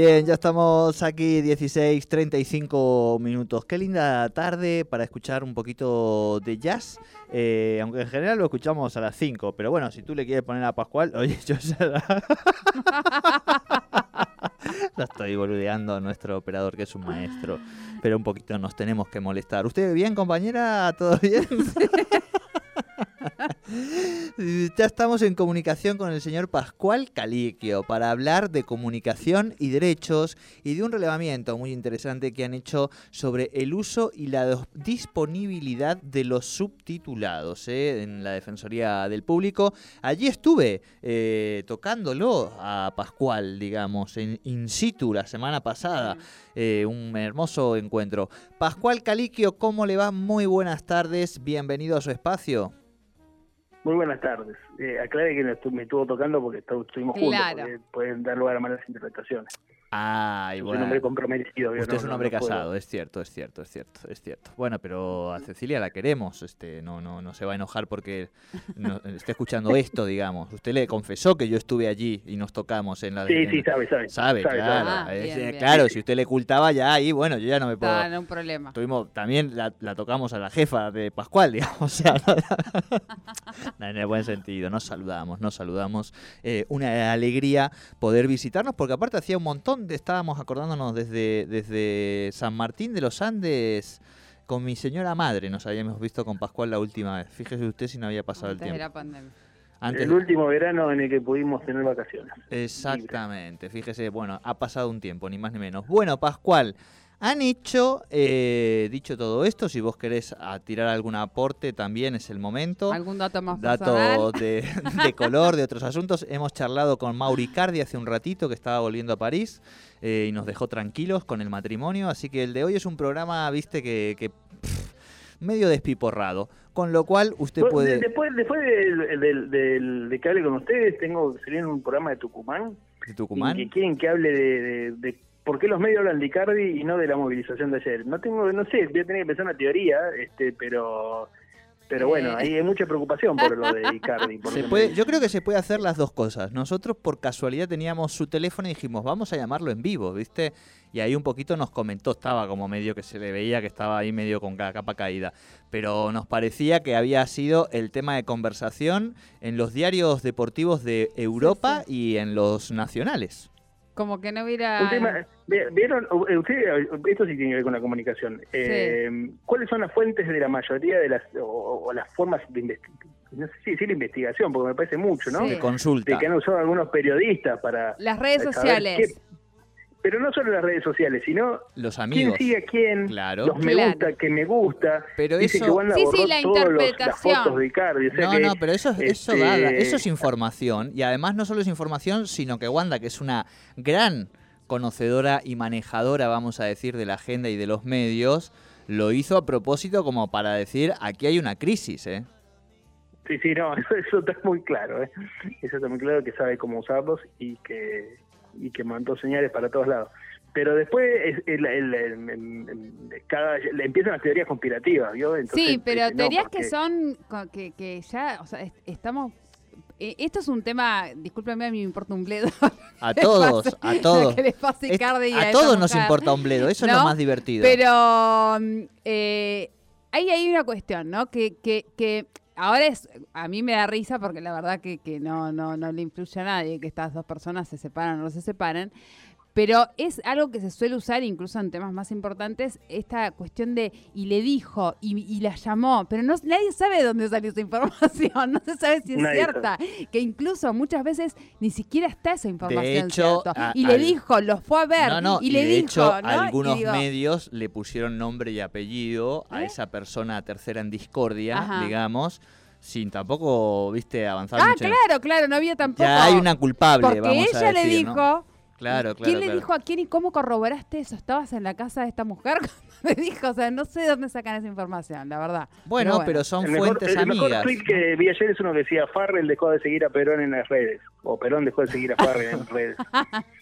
Bien, ya estamos aquí 16, 35 minutos. Qué linda tarde para escuchar un poquito de jazz. Eh, aunque en general lo escuchamos a las 5. Pero bueno, si tú le quieres poner a Pascual, oye, yo ya la... Lo estoy boludeando a nuestro operador, que es un maestro. Pero un poquito nos tenemos que molestar. ¿Usted bien, compañera? ¿Todo bien? ya estamos en comunicación con el señor Pascual Caliquio para hablar de comunicación y derechos y de un relevamiento muy interesante que han hecho sobre el uso y la disponibilidad de los subtitulados ¿eh? en la Defensoría del Público. Allí estuve eh, tocándolo a Pascual, digamos, en in situ la semana pasada. Eh, un hermoso encuentro. Pascual Caliquio, ¿cómo le va? Muy buenas tardes, bienvenido a su espacio. Muy buenas tardes. Eh, aclare que me estuvo tocando porque estuvimos juntos, porque pueden dar lugar a malas interpretaciones. Ah, y bueno. Es un hombre comprometido. Usted es un hombre casado, es cierto, es cierto, es cierto, es cierto. Bueno, pero a Cecilia la queremos, este, no, no, no se va a enojar porque no, esté escuchando esto, digamos. Usted le confesó que yo estuve allí y nos tocamos en la. Sí, sí, sabe, sabe. Sabe, claro. Ah, claro, si usted le ocultaba ya ahí, bueno, yo ya no me puedo. no, un problema. Tuvimos, también la, tocamos a la jefa de Pascual, digamos. O sea, en el buen sentido, nos saludamos, nos saludamos. Eh, una alegría poder visitarnos porque aparte hacía un montón estábamos acordándonos desde, desde San Martín de los Andes con mi señora madre. Nos habíamos visto con Pascual la última vez. Fíjese usted si no había pasado el tiempo. Antes el último verano en el que pudimos tener vacaciones. Exactamente, fíjese, bueno, ha pasado un tiempo, ni más ni menos. Bueno, Pascual, han hecho, eh, dicho todo esto, si vos querés tirar algún aporte también es el momento. ¿Algún dato más Dato de, color, de otros asuntos. Hemos charlado con Mauri Cardi hace un ratito que estaba volviendo a París eh, y nos dejó tranquilos con el matrimonio. Así que el de hoy es un programa, viste, que... medio despiporrado, con lo cual usted puede... Después, después de que hable con ustedes, tengo sería un programa de Tucumán. ¿De Tucumán? que quieren que hable de ¿por qué los medios hablan de Icardi y no de la movilización de ayer? No tengo, no sé, voy a tener que pensar una teoría, este, pero pero bueno, ahí hay mucha preocupación por lo de Icardi. Se puede, yo creo que se puede hacer las dos cosas. Nosotros por casualidad teníamos su teléfono y dijimos, vamos a llamarlo en vivo, ¿viste? Y ahí un poquito nos comentó, estaba como medio que se le veía que estaba ahí medio con cada capa caída. Pero nos parecía que había sido el tema de conversación en los diarios deportivos de Europa y en los nacionales. Como que no hubiera... ¿Vieron? Usted, esto sí tiene que ver con la comunicación. Eh, ¿Cuáles son las fuentes de la mayoría de las, o, las formas de investigación? No sé si decir investigación, porque me parece mucho, ¿no? De consulta. De que han usado algunos periodistas para... Las redes sociales. Pero no solo las redes sociales, sino los amigos. quién sigue a quién, claro. los me gusta, que me gusta. Pero eso, sí, sí, la interpretación. Los, fotos de Icardi. no, no, pero eso, eso, este eso es información. Y además no solo es información, sino que Wanda, que es una gran conocedora y manejadora, vamos a decir, de la agenda y de los medios, lo hizo a propósito como para decir, aquí hay una crisis, ¿eh? Sí, sí, no, eso, está muy claro, ¿eh? Eso está muy claro que sabe cómo usarlos y que, y que mandó señales para todos lados. Pero después el, cada, empiezan las teorías conspirativas, ¿vio? sí, pero teorías que son, que, que ya, o sea, estamos eh, esto es un tema, discúlpeme, a mí me importa un bledo. A todos, a todos. a, todos nos importa un bledo, eso es lo más divertido. Pero mm, eh, ahí hay una cuestión, ¿no? Que, que, que ahora es, a mí me da risa porque la verdad que, que no, no, no le influye a nadie que estas dos personas se separan o no se separan. Pero es algo que se suele usar incluso en temas más importantes, esta cuestión de y le dijo y, la llamó, pero no, nadie sabe de dónde salió esa información, no se sabe si es cierta, que incluso muchas veces ni siquiera está esa información cierta. Y le dijo, lo fue a ver y, le de dijo, hecho, algunos medios le pusieron nombre y apellido a ¿Eh? esa persona tercera en discordia, digamos sin tampoco, viste, avanzar ah, claro, claro, no había tampoco. Ya hay una culpable, porque vamos ella a decir, le dijo, Claro, claro. ¿Quién le claro. dijo a quién y cómo corroboraste eso? ¿Estabas en la casa de esta mujer? me dijo, o sea, no sé de dónde sacan esa información, la verdad. Bueno, pero, son El mejor, fuentes el mejor amigas. tweet que vi ayer es uno que decía Farrell dejó de seguir a Perón en las redes. O Perón dejó de seguir a Farrell en las redes.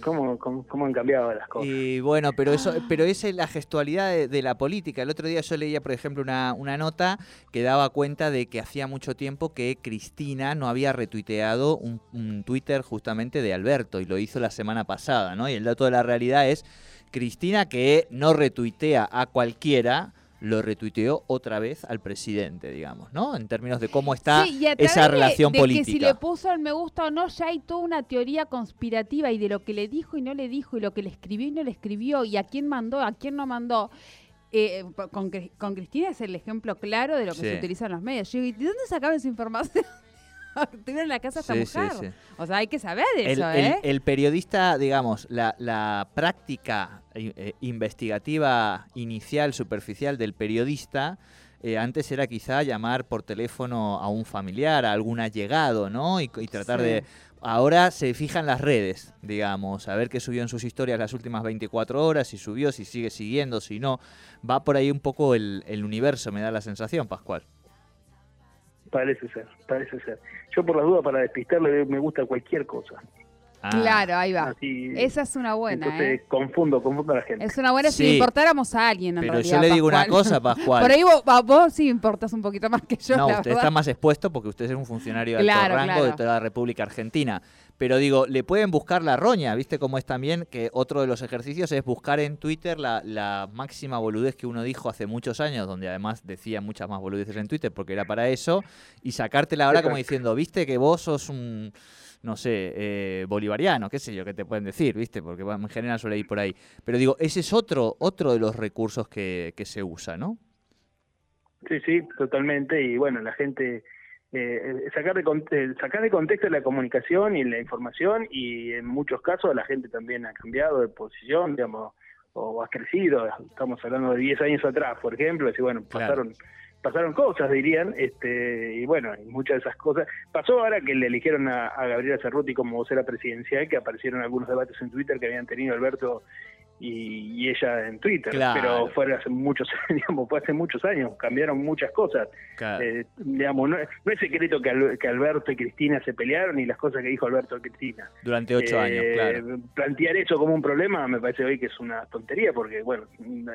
¿Cómo, han cambiado las cosas? Y bueno, pero eso, pero esa es la gestualidad de, de la política. El otro día yo leía, por ejemplo, una, una nota que daba cuenta de que hacía mucho tiempo que Cristina no había retuiteado un, un Twitter justamente de Alberto y lo hizo la semana pasada, ¿no? Y el dato de la realidad es Cristina que no retuitea a cualquiera, lo retuiteó otra vez al presidente, digamos, ¿no? En términos de cómo está Sí, y a esa través de- relación de política. Que si le puso el me gusta o no, ya hay toda una teoría conspirativa y de lo que le dijo y no le dijo, y lo que le escribió y no le escribió, y a quién mandó, a quién no mandó. Eh, con, con Cristina es el ejemplo claro de lo que Sí. se utiliza en los medios. Digo, ¿de dónde sacaban esa información? Tuvieron la casa esta Sí, sí, mujer. sí. O sea, hay que saber eso, el- ¿eh? el periodista, digamos, la, la práctica eh, eh, investigativa inicial, superficial del periodista, eh, antes era quizá llamar por teléfono a un familiar, a algún allegado, ¿no? Y, y tratar Sí. de... Ahora se fijan las redes, digamos, a ver qué subió en sus historias las últimas 24 horas, si subió, si sigue siguiendo, si no. Va por ahí un poco el, el universo, me da la sensación, Pascual. Parece ser, parece ser. Yo por las dudas, para despistarle, me gusta cualquier cosa. Ah, Claro, ahí va. Así, Esa es una buena, entonces ¿eh? confundo, confundo a la gente. Es una buena si Sí. importáramos a alguien, en Pero realidad, yo le digo una cosa, Pascual. Por ahí vos, vos sí importas un poquito más que yo, no, la usted verdad. está más expuesto porque usted es un funcionario de Claro, alto rango claro. de toda la República Argentina. Pero digo, le pueden buscar la roña, ¿viste cómo es también? Que otro de los ejercicios es buscar en Twitter la, la máxima boludez que uno dijo hace muchos años, donde además decía muchas más boludeces en Twitter porque era para eso, y sacártela ahora como diciendo, ¿viste que vos sos un, no sé, eh, bolivariano, qué sé yo, que te pueden decir, ¿viste? Porque en general suele ir por ahí. Pero digo, ese es otro, otro de los recursos que, que se usa, ¿no? Sí, sí, totalmente. Y bueno, la gente, eh, sacar, de, sacar de contexto la comunicación y la información y en muchos casos la gente también ha cambiado de posición, digamos, o ha crecido. Estamos hablando de 10 años atrás, por ejemplo, y bueno, Claro. pasaron pasaron cosas, dirían, este y bueno, y muchas de esas cosas. Pasó ahora que le eligieron a, a Gabriela Cerruti como vocera presidencial, que aparecieron algunos debates en Twitter que habían tenido Alberto y, y ella en Twitter, Claro. pero fue hace muchos digamos, fue hace muchos años, cambiaron muchas cosas. Claro. Eh, digamos, no, no es secreto que, Al- que Alberto y Cristina se pelearon y las cosas que dijo Alberto y Cristina. Durante ocho años, Eh, claro. Plantear eso como un problema me parece hoy que es una tontería porque, bueno,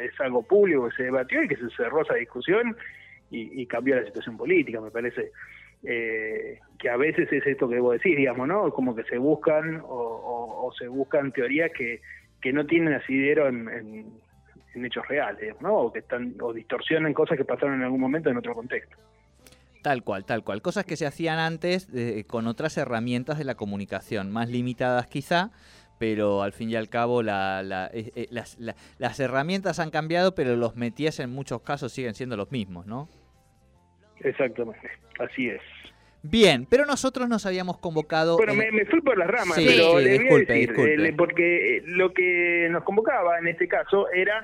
es algo público que se debatió y que se cerró esa discusión y, y cambió la situación política, me parece. eh, que a veces es esto que vos decís, digamos, ¿no? Como que se buscan o, o- o se buscan teorías que, que no tienen asidero en, en, en hechos reales, ¿no? O que están o distorsionan cosas que pasaron en algún momento en otro contexto. Tal cual, tal cual. Cosas que se hacían antes eh, con otras herramientas de la comunicación, más limitadas quizá, pero al fin y al cabo la- la- eh, eh, las, la- las herramientas han cambiado, pero los metías en muchos casos siguen siendo los mismos, ¿no? Exactamente, así es. Bien, pero nosotros nos habíamos convocado... Bueno, en- me, me fui por las ramas, Sí, pero sí, le voy a disculpe, decir, eh, porque eh, lo que nos convocaba en este caso era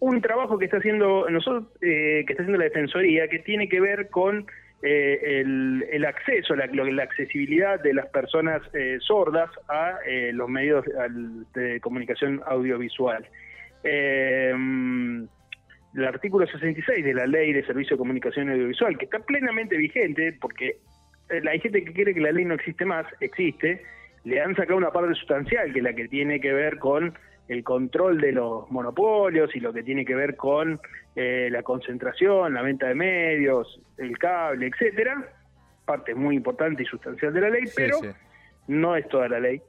un trabajo que está haciendo nosotros, eh, que está haciendo la Defensoría, que tiene que ver con eh, el, el acceso, la, accesibilidad de las personas eh, sordas a eh, los medios al- de comunicación audiovisual. Eh, el artículo 66 de la Ley de Servicio de Comunicación Audiovisual, que está plenamente vigente, porque eh, hay gente que quiere que la ley no existe más, existe, le han sacado una parte sustancial, que es la que tiene que ver con el control de los monopolios y lo que tiene que ver con eh, la concentración, la venta de medios, el cable, etcétera, parte muy importante y sustancial de la ley, Sí, pero sí. no es toda la ley.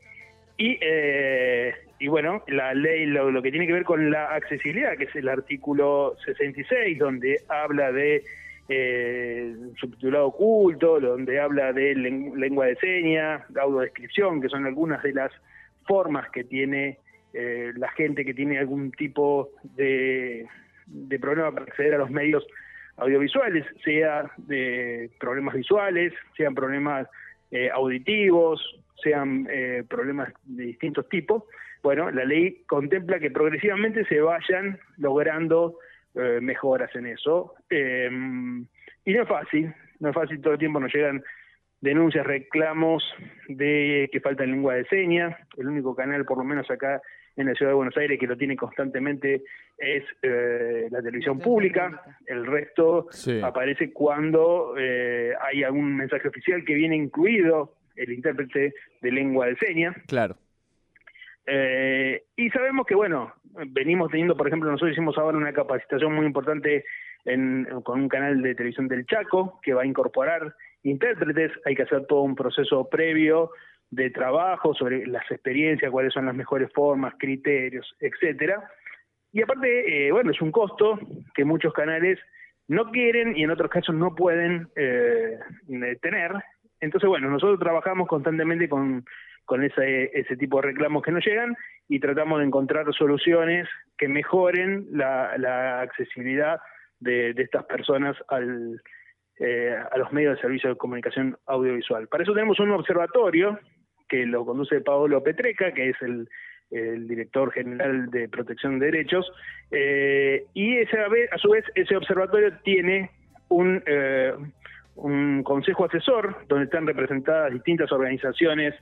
Y, eh, y bueno, la ley, lo, lo que tiene que ver con la accesibilidad, que es el artículo 66, donde habla de eh, subtitulado oculto, donde habla de len- lengua de señas, de audiodescripción, que son algunas de las formas que tiene eh, la gente que tiene algún tipo de, de problema para acceder a los medios audiovisuales, sea de problemas visuales, sean problemas eh, auditivos, sean eh, problemas de distintos tipos. Bueno, la ley contempla que progresivamente se vayan logrando eh, mejoras en eso. Eh, y no es fácil, no es fácil, todo el tiempo nos llegan denuncias, reclamos de que falta lengua de señas. El único canal, por lo menos acá en la ciudad de Buenos Aires, que lo tiene constantemente es eh, la televisión pública. El resto aparece cuando eh, hay algún mensaje oficial que viene incluido el intérprete de lengua de señas. Claro. Eh, y sabemos que, bueno, venimos teniendo, por ejemplo, nosotros hicimos ahora una capacitación muy importante con un canal de televisión del Chaco que va a incorporar intérpretes, hay que hacer todo un proceso previo de trabajo sobre las experiencias, cuáles son las mejores formas, criterios, etcétera. Y aparte, eh, bueno, es un costo que muchos canales no quieren y en otros casos no pueden eh, tener. Entonces, bueno, nosotros trabajamos constantemente con, con ese, ese tipo de reclamos que nos llegan y tratamos de encontrar soluciones que mejoren la, accesibilidad de, estas personas al, eh, a los medios de servicio de comunicación audiovisual. Para eso tenemos un observatorio que lo conduce Paolo Petreca, que es el, director general de protección de derechos, eh, y esa a su vez ese observatorio tiene un, eh, un consejo asesor donde están representadas distintas organizaciones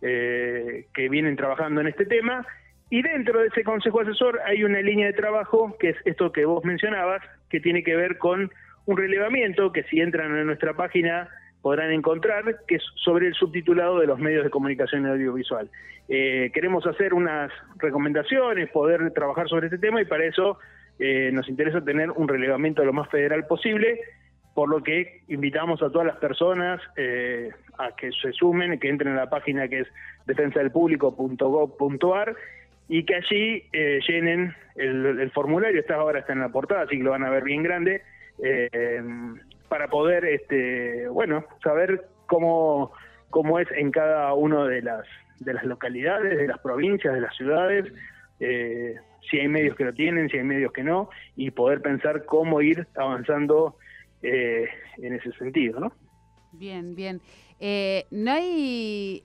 que vienen trabajando en este tema, y dentro de ese consejo asesor hay una línea de trabajo, que es esto que vos mencionabas, que tiene que ver con un relevamiento que si entran en nuestra página podrán encontrar, que es sobre el subtitulado de los medios de comunicación audiovisual. Eh, queremos hacer unas recomendaciones, poder trabajar sobre este tema y para eso eh, nos interesa tener un relevamiento lo más federal posible, por lo que invitamos a todas las personas eh, a que se sumen, que entren a la página que es defensadelpublico.gov.ar y que allí llenen el, el, formulario, está ahora está en la portada, así que lo van a ver bien grande, eh, para poder, este, bueno, saber cómo, cómo es en cada una de las, de las localidades, de las provincias, de las ciudades, eh, si hay medios que lo tienen, si hay medios que no, y poder pensar cómo ir avanzando eh, en ese sentido, ¿no? Bien, bien. Eh, no hay,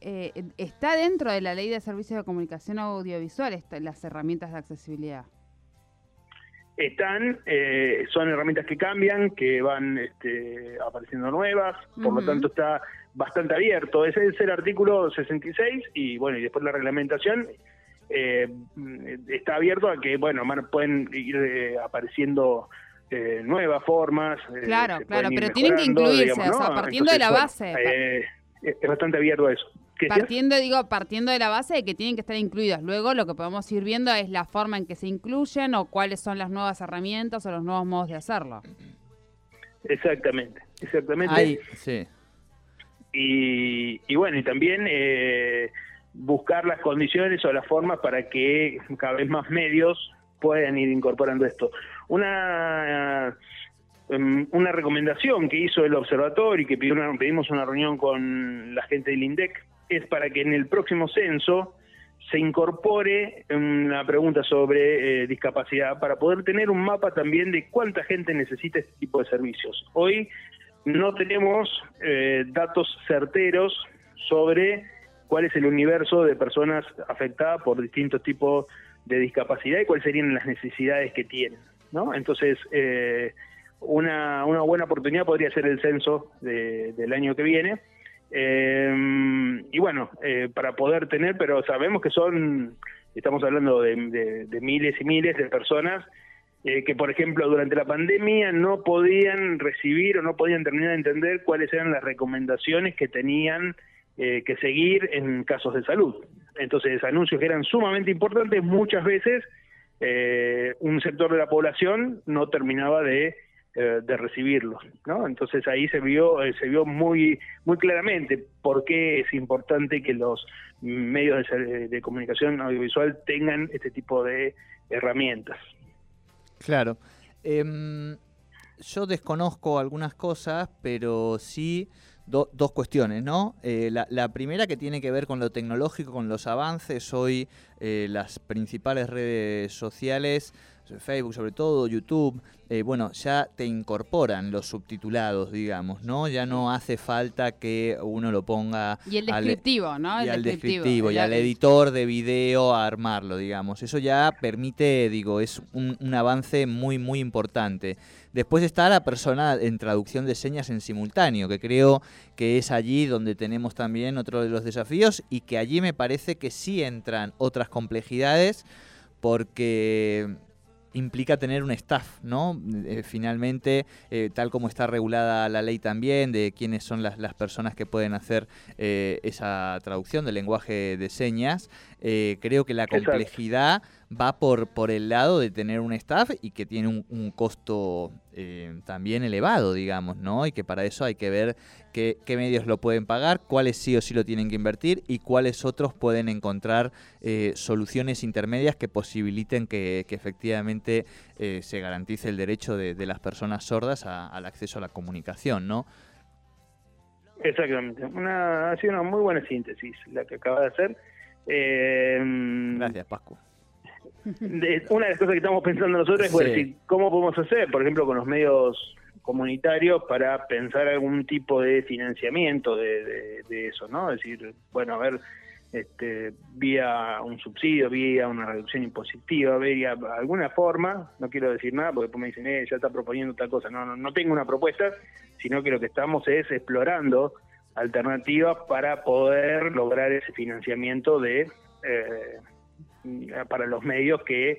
está dentro de la ley de servicios de comunicación audiovisual las herramientas de accesibilidad están, eh, son herramientas que cambian, que van este, apareciendo nuevas, por lo tanto está bastante abierto. Ese es el artículo 66 y bueno, y después la reglamentación eh, está abierto a que, bueno, pueden ir eh, nuevas formas. Claro, claro, pero tienen que incluirse, o sea, partiendo de la base. es bastante abierto a eso. Partiendo, digo, partiendo de la base de que tienen que estar incluidas. Luego lo que podemos ir viendo es la forma en que se incluyen o cuáles son las nuevas herramientas o los nuevos modos de hacerlo. Exactamente, exactamente. sí. Y, bueno, y también eh, buscar las condiciones o las formas para que cada vez más medios puedan ir incorporando esto. Una em, una recomendación que hizo el observatorio y que pedimos una reunión con la gente del INDEC es para que en el próximo censo se incorpore una pregunta sobre eh, discapacidad para poder tener un mapa también de cuánta gente necesita este tipo de servicios. Hoy no tenemos eh, datos certeros sobre cuál es el universo de personas afectadas por distintos tipos de discapacidad y cuáles serían las necesidades que tienen. ¿No? Entonces, eh, una, una buena oportunidad podría ser el censo del año que viene eh, y bueno, eh, para poder tener, pero sabemos que son, estamos hablando de, miles y miles de personas eh, que, por ejemplo, durante la pandemia no podían recibir o no podían terminar de entender cuáles eran las recomendaciones que tenían eh, que seguir en casos de salud. Entonces, anuncios que eran sumamente importantes, muchas veces un sector de la población no terminaba de eh, recibirlos, ¿no? Entonces ahí se vio eh, se vio muy muy claramente por qué es importante que los medios de, comunicación audiovisual tengan este tipo de herramientas. Claro. Em, yo desconozco algunas cosas, pero sí dos cuestiones, ¿no? Eh, la, primera que tiene que ver con lo tecnológico, con los avances. Hoy las principales redes sociales Facebook sobre todo, YouTube, eh, bueno, ya te incorporan los subtitulados, digamos, ¿no? Ya no hace falta que uno lo ponga... Y el al- descriptivo, ¿no? y El al descriptivo, y El- al editor de video a armarlo, digamos. Eso ya permite, digo, es un, un avance muy, muy importante. Después está la persona en traducción de señas en simultáneo, que creo que es allí donde tenemos también otro de los desafíos y que allí me parece que sí entran otras complejidades porque implica tener un staff, ¿no? Eh, finalmente, eh, tal como está regulada la ley también, de quiénes son las, las personas que pueden hacer eh, esa traducción del lenguaje de señas, eh, creo que la Exacto. complejidad va por, por el lado de tener un staff y que tiene un, un costo eh, también elevado, digamos, ¿no? Y que para eso hay que ver qué, qué medios lo pueden pagar, cuáles sí o sí lo tienen que invertir y cuáles otros pueden encontrar eh, soluciones intermedias que posibiliten que, que efectivamente eh, se garantice el derecho de, de las personas sordas a- al acceso a la comunicación, ¿no? Exactamente. Una, ha sido una muy buena síntesis la que acaba de hacer. Eh, Gracias, Pascu. Una de las cosas que estamos pensando nosotros es Sí. decir, cómo podemos hacer, por ejemplo, con los medios comunitarios para pensar algún tipo de financiamiento de, de- de eso, ¿no? Es decir, bueno, a ver, este, vía un subsidio, vía una reducción impositiva, vía alguna forma, no quiero decir nada porque después me dicen, eh, ya está proponiendo tal cosa, no, no, no tengo una propuesta, sino que lo que estamos es explorando alternativas para poder lograr ese financiamiento de eh, para los medios que eh,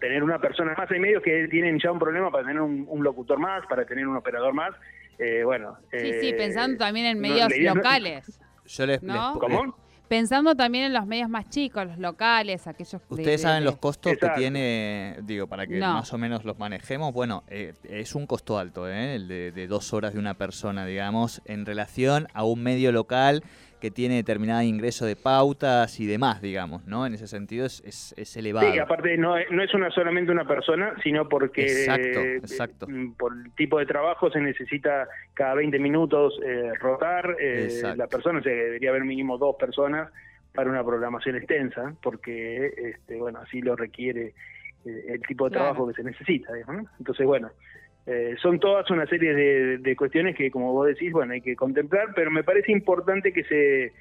tener una persona más hay medios que tienen ya un problema para tener un, un locutor más para tener un operador más eh, bueno Sí, sí, eh, pensando también en medios no- locales. Yo les, ¿No? les- ¿Cómo? Pensando también en los medios más chicos, los locales, aquellos... de- Ustedes de- saben de- los costos Exacto. que tiene, digo, para que No. más o menos los manejemos. Bueno, eh, es un costo alto, ¿eh? el de, de dos horas de una persona, digamos, en relación a un medio local que tiene determinado ingreso de pautas y demás, digamos, ¿no? En ese sentido es, es, es elevado. Sí, aparte no, es- no es una solamente una persona, sino porque Exacto, eh, exacto. mm, por el tipo de trabajo se necesita cada 20 minutos eh, rotar. eh, la persona se debería haber mínimo dos personas para una programación extensa, porque este, bueno así lo requiere eh, el tipo de Claro. trabajo que se necesita. digamos, ¿no? Entonces, bueno, eh, son todas una serie de, de cuestiones que, como vos decís, bueno, hay que contemplar, pero me parece importante que se,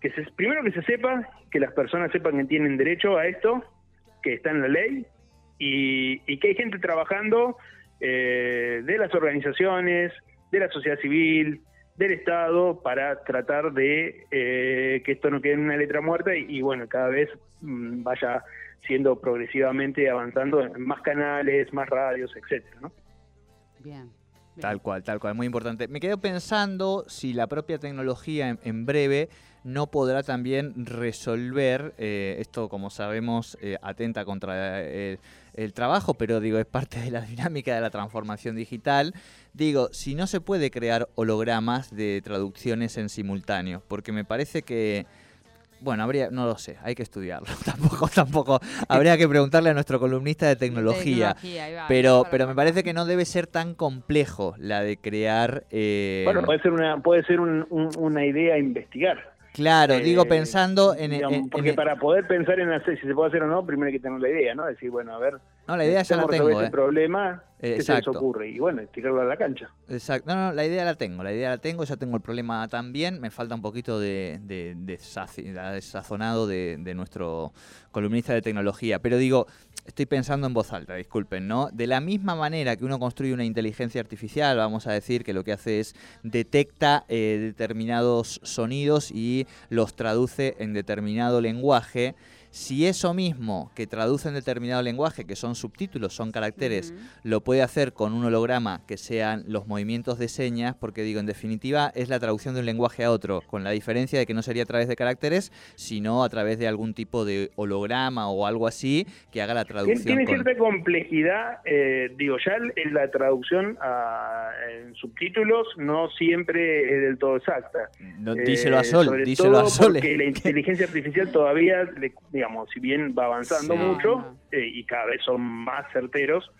que se, primero que se sepa, que las personas sepan que tienen derecho a esto, que está en la ley, y, y que hay gente trabajando eh, de las organizaciones, de la sociedad civil, del Estado, para tratar de eh, que esto no quede en una letra muerta y, bueno, cada vez mm, vaya siendo progresivamente avanzando en más canales, más radios, etcétera, ¿no? Tal cual, tal cual, muy importante. Me quedo pensando si la propia tecnología en, breve no podrá también resolver, eh, esto como sabemos eh, atenta contra el, el trabajo, pero digo, es parte de la dinámica de la transformación digital. Digo, si no se puede crear hologramas de traducciones en simultáneo, porque me parece que... Bueno, habría, no lo sé, hay que estudiarlo. Tampoco, tampoco. Habría que preguntarle a nuestro columnista de tecnología. Tecnología, ahí va, Pero, pero me parece que no debe ser tan complejo la de crear. eh, Bueno, puede ser una, puede ser un- un- una idea a investigar. claro, Eh, digo pensando en. digamos, en- porque en- para poder pensar en hacer si se puede hacer o no, primero hay que tener la idea, ¿no? Decir, bueno, a ver, no, la idea ya la tengo. resolver eh. problema, Eh, ¿qué se les ocurre? Y bueno, tirarlo a la cancha. Exacto. No, no, la idea la tengo, la idea la tengo, ya tengo el problema también. Me falta un poquito de, de, de saci- de sazonado de, de nuestro columnista de tecnología. Pero digo, estoy pensando en voz alta, disculpen, ¿no? De la misma manera que uno construye una inteligencia artificial, vamos a decir que lo que hace es detecta eh, determinados sonidos y los traduce en determinado lenguaje. Si eso mismo que traduce en determinado lenguaje, que son subtítulos, son caracteres, lo puede hacer con un holograma que sean los movimientos de señas, porque digo, en definitiva es la traducción de un lenguaje a otro, con la diferencia de que no sería a través de caracteres, sino a través de algún tipo de holograma o algo así que haga la traducción. tiene con- cierta complejidad, eh, digo, ya en la traducción a- en subtítulos no siempre es del todo exacta. No, Eh, díselo a Sol, sobre díselo a Sol. Porque la inteligencia artificial todavía, le- digamos, si bien va avanzando Sí. mucho No, eh, y cada vez son más certeros,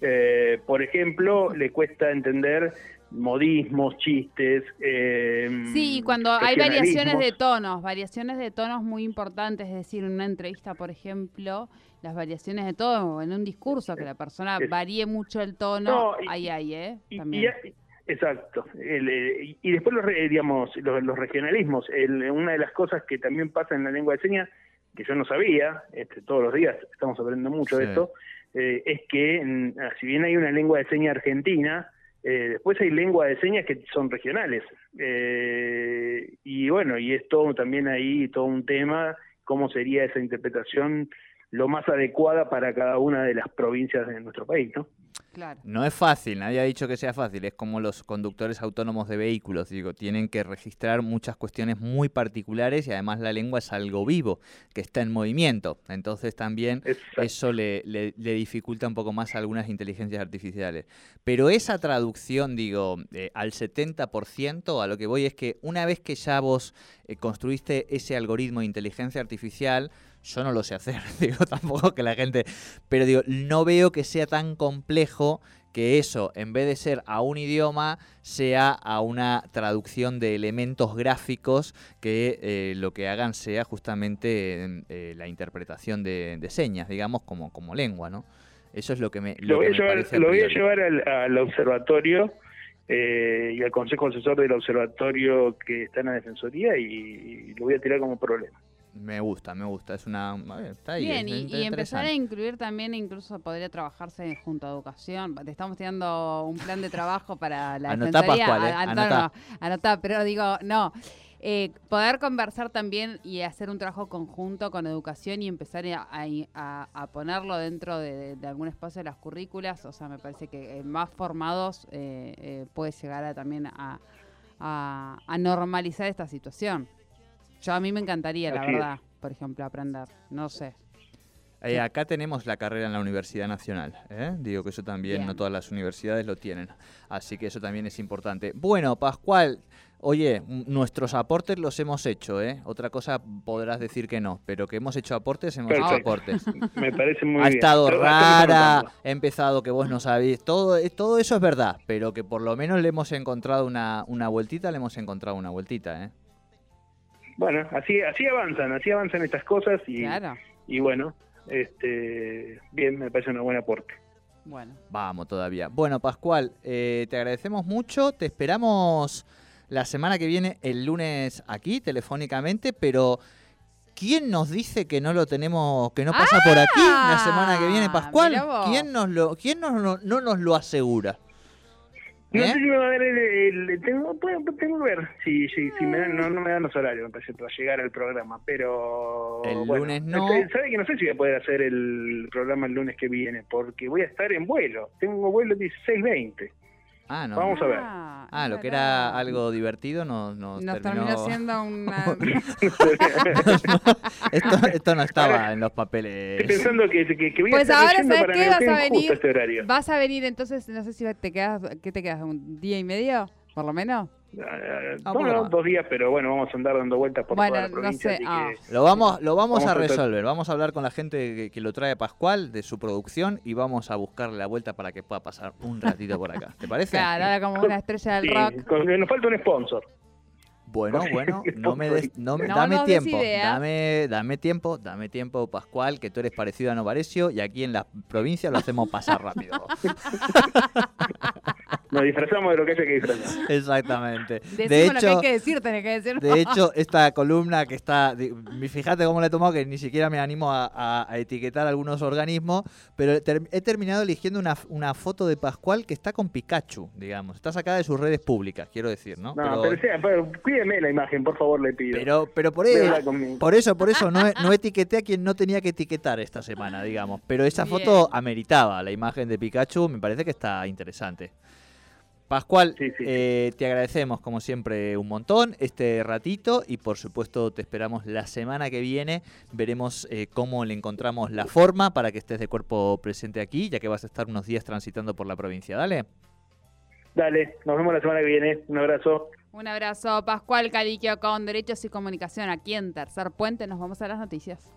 eh, por ejemplo, le cuesta entender modismos, chistes. Eh, Sí, y cuando hay variaciones de tonos, variaciones de tonos muy importantes, es decir, en una entrevista, por ejemplo, las variaciones de tono, en un discurso, que la persona Es- varíe mucho el tono, No, y- ahí hay, ¿eh? Y- También. y- exacto. El, eh, y, después los, digamos, los, los regionalismos. El- una de las cosas que también pasa en la lengua de señas, que yo no sabía, este, todos los días estamos aprendiendo mucho de esto, eh, es que mm, ah, si bien hay una lengua de señas argentina, eh, después hay lengua de señas que son regionales. Eh, y bueno, y es todo también ahí todo un tema, cómo sería esa interpretación lo más adecuada para cada una de las provincias de nuestro país, ¿no? Claro. No es fácil, nadie ha dicho que sea fácil, es como los conductores autónomos de vehículos, digo, tienen que registrar muchas cuestiones muy particulares y además la lengua es algo vivo, que está en movimiento, entonces también Exacto. eso le, le- le dificulta un poco más a algunas inteligencias artificiales. Pero esa traducción, digo, eh, al 70%, a lo que voy es que una vez que ya vos eh, construiste ese algoritmo de inteligencia artificial, yo no lo sé hacer, digo, tampoco que la gente, pero digo, no veo que sea tan complejo que eso, en vez de ser a un idioma, sea a una traducción de elementos gráficos que eh, lo que hagan sea justamente eh, la interpretación de, de señas, digamos, como, como lengua, ¿no? Eso es lo que me, Lo lo voy a llevar, parece a lo voy a priori. llevar al, al observatorio eh, y al consejo asesor del observatorio que está en la defensoría y, y lo voy a tirar como problema. Me gusta, me gusta, es una... Está ahí, Bien, es y, empezar a incluir también, incluso podría trabajarse junto a educación. Te estamos tirando un plan de trabajo para la Anotá. Pascual, eh, anotá. Anotá, pero digo, no. Eh, poder conversar también y hacer un trabajo conjunto con educación y empezar a, a- a ponerlo dentro de, de- de algún espacio de las currículas, o sea, me parece que eh, más formados eh, eh, puede llegar a, también a normalizar esta situación. Yo a mí me encantaría, la Así es. verdad, por ejemplo, aprender, no sé. Eh, acá tenemos la carrera en la Universidad Nacional. ¿eh? Digo que eso también, no todas las universidades lo tienen. Así que eso también es importante. Bueno, Pascual, oye, nuestros aportes los hemos hecho. ¿eh? Otra cosa podrás decir que no, pero que hemos hecho aportes, hemos hecho aportes. Me parece muy ha bien. estado Pero rara, he empezado que vos no sabéis. Todo, eh, todo eso es verdad, pero que por lo menos le hemos encontrado una, una vueltita, le hemos encontrado una vueltita. ¿eh? Bueno, así, así avanzan, así avanzan estas cosas y, Claro. y bueno, este, bien, me parece una buena aporte. Bueno. Vamos todavía. Bueno, Pascual, eh, te agradecemos mucho. Te esperamos la semana que viene, el lunes, aquí, telefónicamente, pero. ¿Quién nos dice que no lo tenemos, que no pasa por aquí la semana que viene, Ah, Pascual? ¿Quién nos lo, quién nos, no, no nos lo asegura? No ¿Eh? sé si me va a dar el, el- tengo, puedo- tengo que ver si, si, si me no, no me dan los horarios, me parece, para llegar al programa, pero El bueno, lunes no. ¿Sabe que no sé si voy a poder hacer el programa el lunes que viene? Porque voy a estar en vuelo, tengo vuelo 16.20. Ah, no. Vamos a ver. Ah, lo que era algo divertido nos, nos, Nos terminó. terminó siendo una... esto, esto no estaba Ahora, en los Estoy papeles. pensando que, que, que voy a Pues estar ahora, ¿sabes qué? que Vas a venir. este horario. Vas a venir entonces, no sé si te quedas, ¿qué te quedas? ¿Un día y medio? Por lo menos. Ah, Ah, bueno, dos días, pero bueno, vamos a andar dando vueltas por Bueno, toda la no provincia. sé, así ah. que- Lo vamos, lo vamos, Vamos a a resolver. Vamos a hablar con la gente que, que lo trae Pascual de su producción y vamos a buscarle la vuelta para que pueda pasar un ratito por acá. ¿Te parece? Claro, ahora como una estrella del sí, rock. con- nos falta un sponsor. Bueno, bueno, no me des, no me- No dame des tiempo, dame, dame tiempo, dame tiempo, Pascual, que tú eres parecido a Novarecio y aquí en la provincia lo hacemos pasar rápido. Nos disfrazamos de lo que haya que disfrazar. Exactamente. Decimos De lo que hay hecho, que decir, tenés que decir. de hecho, esta columna que está, fíjate cómo le he tomado que ni siquiera me animo a, a- a etiquetar algunos organismos, pero he terminado eligiendo una, una foto de Pascual que está con Pikachu, digamos, está sacada de sus redes públicas, quiero decir, ¿no? No, pero, sea, pero cuídeme la imagen, por favor, le pido. Pero, pero por, conmigo. por eso, por eso no, no etiqueté a quien no tenía que etiquetar esta semana, digamos. Pero esa Bien. foto ameritaba la imagen de Pikachu, me parece que está interesante. Pascual, Sí, sí. eh, te agradecemos como siempre un montón este ratito y por supuesto te esperamos la semana que viene. Veremos eh, cómo le encontramos la forma para que estés de cuerpo presente aquí, ya que vas a estar unos días transitando por la provincia. Dale. Dale, nos vemos la semana que viene. Un abrazo. Un abrazo, Pascual Caliquio con Derechos y Comunicación aquí en Tercer Puente. Nos vamos a las noticias.